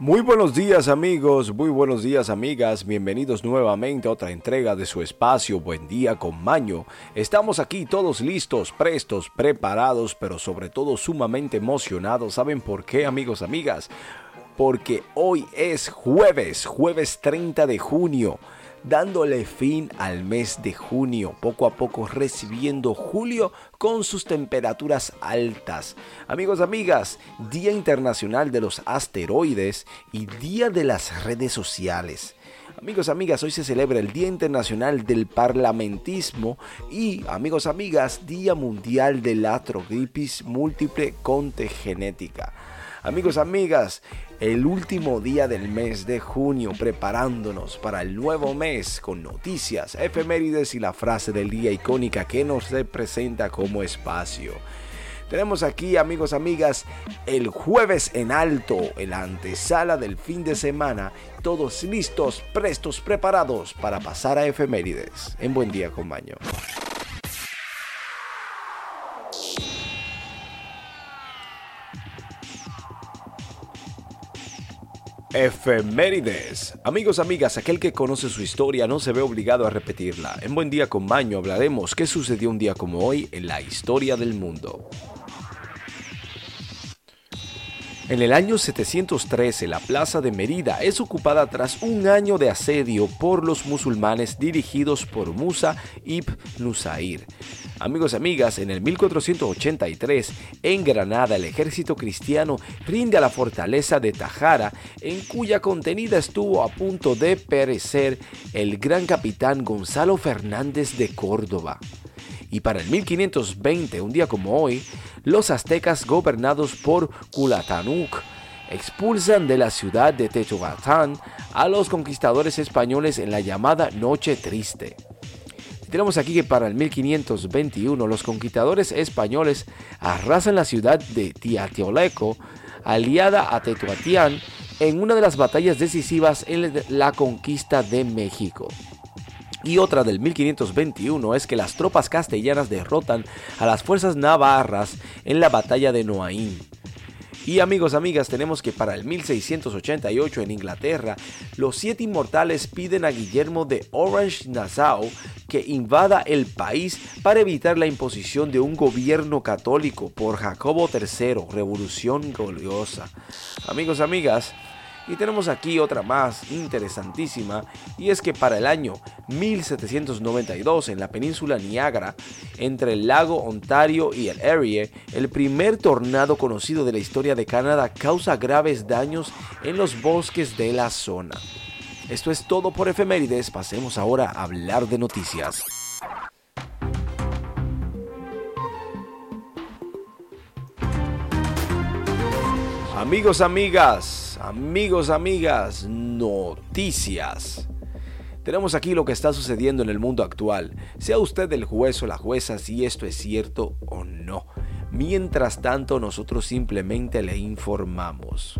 Muy buenos días amigos, muy buenos días amigas, bienvenidos nuevamente a otra entrega de su espacio Buen día con Maño. Estamos aquí todos listos, prestos, preparados, pero sobre todo sumamente emocionados. ¿Saben por qué amigos, amigas? Porque hoy es jueves, jueves 30 de junio dándole fin al mes de junio, poco a poco recibiendo julio con sus temperaturas altas. Amigos, amigas, Día Internacional de los Asteroides y Día de las Redes Sociales. Amigos, amigas, hoy se celebra el Día Internacional del Parlamentismo y, amigos, amigas, Día Mundial de la Atrogripis Múltiple Contegenética. Amigos, amigas, el último día del mes de junio preparándonos para el nuevo mes con noticias, efemérides y la frase del día icónica que nos representa como espacio. Tenemos aquí, amigos, amigas, el jueves en alto, en la antesala del fin de semana, todos listos, prestos, preparados para pasar a efemérides. En buen día con Efemérides. Amigos, amigas, aquel que conoce su historia no se ve obligado a repetirla. En Buen Día con Maño hablaremos qué sucedió un día como hoy en la historia del mundo. En el año 713, la plaza de Merida es ocupada tras un año de asedio por los musulmanes dirigidos por Musa ibn Nusair. Amigos y amigas, en el 1483, en Granada, el ejército cristiano rinde a la fortaleza de Tajara, en cuya contenida estuvo a punto de perecer el gran capitán Gonzalo Fernández de Córdoba. Y para el 1520, un día como hoy, los aztecas gobernados por Culatanuk expulsan de la ciudad de Teotihuacán a los conquistadores españoles en la llamada Noche Triste. Tenemos aquí que para el 1521 los conquistadores españoles arrasan la ciudad de Tiatioleco, aliada a Tetuatián, en una de las batallas decisivas en la conquista de México. Y otra del 1521 es que las tropas castellanas derrotan a las fuerzas navarras en la batalla de Noaín. Y amigos, amigas, tenemos que para el 1688 en Inglaterra, los siete inmortales piden a Guillermo de Orange Nassau que invada el país para evitar la imposición de un gobierno católico por Jacobo III, revolución gloriosa. Amigos, amigas, y tenemos aquí otra más interesantísima, y es que para el año 1792 en la península Niágara, entre el lago Ontario y el Erie, el primer tornado conocido de la historia de Canadá causa graves daños en los bosques de la zona. Esto es todo por efemérides, pasemos ahora a hablar de noticias. Amigos, amigas, amigos, amigas, noticias. Tenemos aquí lo que está sucediendo en el mundo actual. Sea usted el juez o la jueza si esto es cierto o no. Mientras tanto, nosotros simplemente le informamos.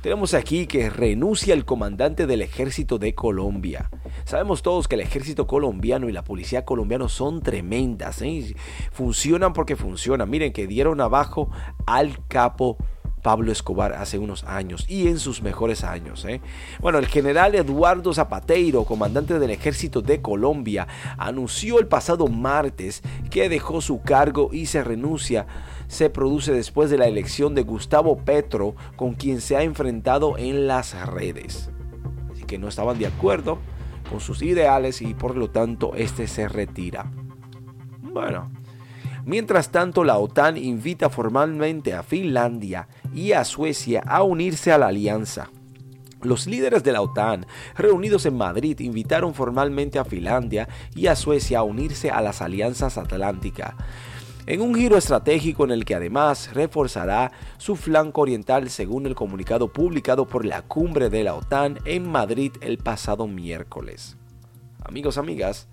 Tenemos aquí que renuncia el comandante del ejército de Colombia. Sabemos todos que el ejército colombiano y la policía colombiana son tremendas. ¿eh? Funcionan porque funcionan. Miren que dieron abajo al capo Pablo Escobar hace unos años y en sus mejores años. ¿eh? Bueno, el general Eduardo Zapateiro, comandante del ejército de Colombia, anunció el pasado martes que dejó su cargo y se renuncia. Se produce después de la elección de Gustavo Petro, con quien se ha enfrentado en las redes. Así que no estaban de acuerdo con sus ideales y por lo tanto este se retira. Bueno, Mientras tanto, la OTAN invita formalmente a Finlandia y a Suecia a unirse a la alianza. Los líderes de la OTAN, reunidos en Madrid, invitaron formalmente a Finlandia y a Suecia a unirse a las alianzas atlánticas, en un giro estratégico en el que además reforzará su flanco oriental según el comunicado publicado por la cumbre de la OTAN en Madrid el pasado miércoles. Amigos, amigas,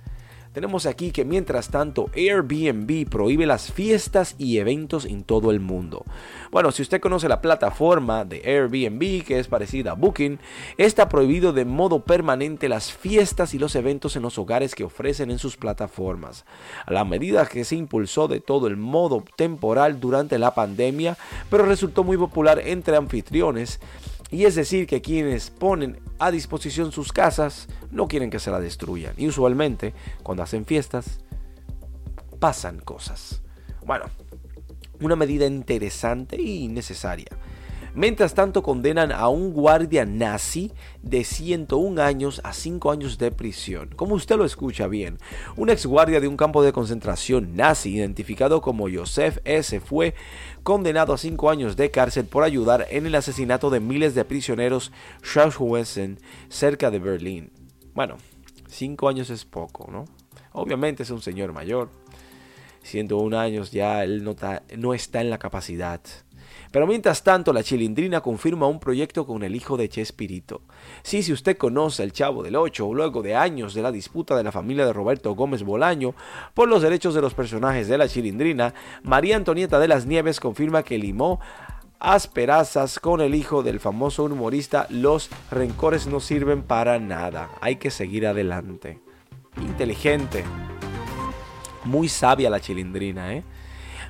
tenemos aquí que mientras tanto Airbnb prohíbe las fiestas y eventos en todo el mundo. Bueno, si usted conoce la plataforma de Airbnb, que es parecida a Booking, está prohibido de modo permanente las fiestas y los eventos en los hogares que ofrecen en sus plataformas. A la medida que se impulsó de todo el modo temporal durante la pandemia, pero resultó muy popular entre anfitriones Y es decir, que quienes ponen a disposición sus casas no quieren que se la destruyan. Y usualmente, cuando hacen fiestas, pasan cosas. Bueno, una medida interesante y necesaria. Mientras tanto condenan a un guardia nazi de 101 años a 5 años de prisión. Como usted lo escucha bien, un ex guardia de un campo de concentración nazi identificado como Joseph S. fue condenado a 5 años de cárcel por ayudar en el asesinato de miles de prisioneros Schaffhausen cerca de Berlín. Bueno, 5 años es poco, ¿no? Obviamente es un señor mayor. 101 años ya él no está en la capacidad pero mientras tanto, la chilindrina confirma un proyecto con el hijo de Chespirito. Sí, si usted conoce el Chavo del Ocho, luego de años de la disputa de la familia de Roberto Gómez Bolaño por los derechos de los personajes de la chilindrina, María Antonieta de las Nieves confirma que limó asperazas con el hijo del famoso humorista, los rencores no sirven para nada, hay que seguir adelante. Inteligente, muy sabia la chilindrina, ¿eh?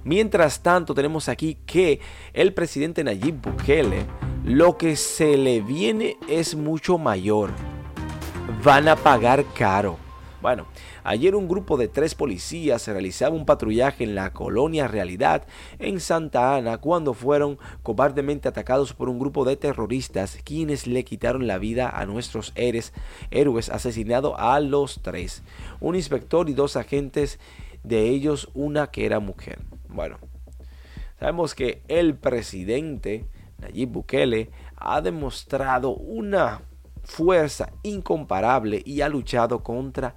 Mientras tanto, tenemos aquí que el presidente Nayib Bukele, lo que se le viene es mucho mayor. Van a pagar caro. Bueno, ayer un grupo de tres policías realizaba un patrullaje en la colonia Realidad en Santa Ana cuando fueron cobardemente atacados por un grupo de terroristas quienes le quitaron la vida a nuestros héroes, héroes asesinados a los tres, un inspector y dos agentes, de ellos una que era mujer. Bueno, sabemos que el presidente Nayib Bukele ha demostrado una fuerza incomparable y ha luchado contra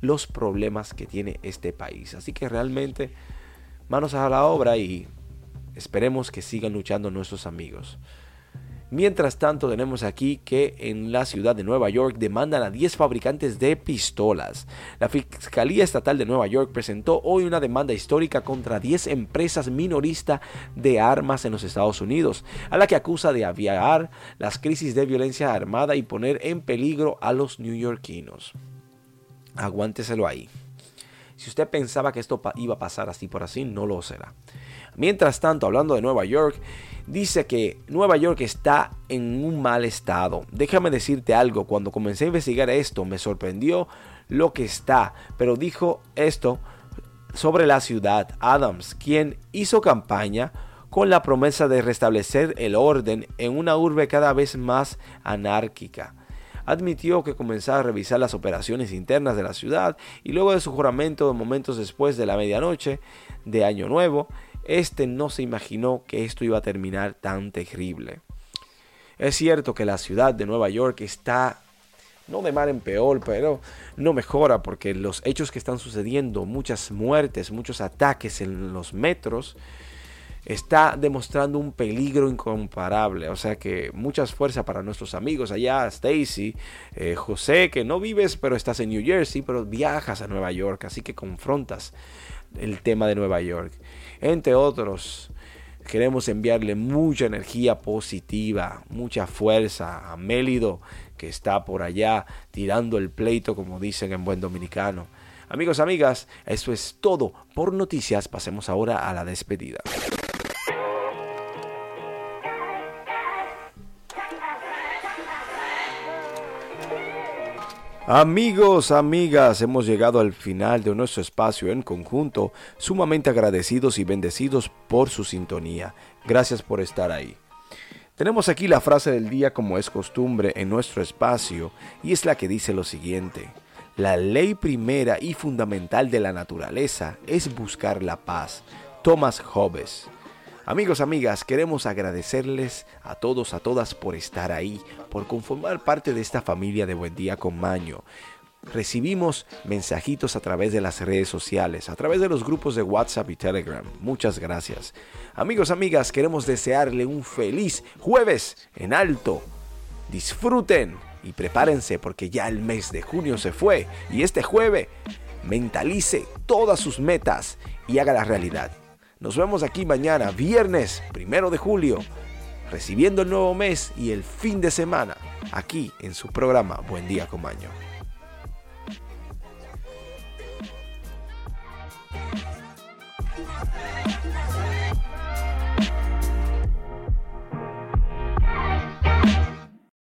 los problemas que tiene este país. Así que realmente manos a la obra y esperemos que sigan luchando nuestros amigos. Mientras tanto, tenemos aquí que en la ciudad de Nueva York demandan a 10 fabricantes de pistolas. La Fiscalía Estatal de Nueva York presentó hoy una demanda histórica contra 10 empresas minoristas de armas en los Estados Unidos, a la que acusa de aviar las crisis de violencia armada y poner en peligro a los neoyorquinos. Aguánteselo ahí. Si usted pensaba que esto iba a pasar así por así, no lo será. Mientras tanto, hablando de Nueva York, dice que Nueva York está en un mal estado. Déjame decirte algo, cuando comencé a investigar esto me sorprendió lo que está, pero dijo esto sobre la ciudad Adams, quien hizo campaña con la promesa de restablecer el orden en una urbe cada vez más anárquica. Admitió que comenzaba a revisar las operaciones internas de la ciudad y luego de su juramento momentos después de la medianoche de Año Nuevo, este no se imaginó que esto iba a terminar tan terrible. Es cierto que la ciudad de Nueva York está no de mal en peor, pero no mejora porque los hechos que están sucediendo, muchas muertes, muchos ataques en los metros, está demostrando un peligro incomparable. O sea que muchas fuerzas para nuestros amigos allá, Stacy, eh, José, que no vives pero estás en New Jersey, pero viajas a Nueva York, así que confrontas el tema de Nueva York entre otros. Queremos enviarle mucha energía positiva, mucha fuerza a Mélido, que está por allá tirando el pleito, como dicen en buen dominicano. Amigos, amigas, eso es todo por noticias. Pasemos ahora a la despedida. Amigos, amigas, hemos llegado al final de nuestro espacio en conjunto, sumamente agradecidos y bendecidos por su sintonía. Gracias por estar ahí. Tenemos aquí la frase del día como es costumbre en nuestro espacio y es la que dice lo siguiente. La ley primera y fundamental de la naturaleza es buscar la paz. Thomas Hobbes. Amigos, amigas, queremos agradecerles a todos, a todas por estar ahí, por conformar parte de esta familia de Buen Día con Maño. Recibimos mensajitos a través de las redes sociales, a través de los grupos de WhatsApp y Telegram. Muchas gracias. Amigos, amigas, queremos desearle un feliz jueves en alto. Disfruten y prepárense porque ya el mes de junio se fue y este jueves mentalice todas sus metas y haga la realidad. Nos vemos aquí mañana, viernes primero de julio, recibiendo el nuevo mes y el fin de semana, aquí en su programa Buen Día Comaño.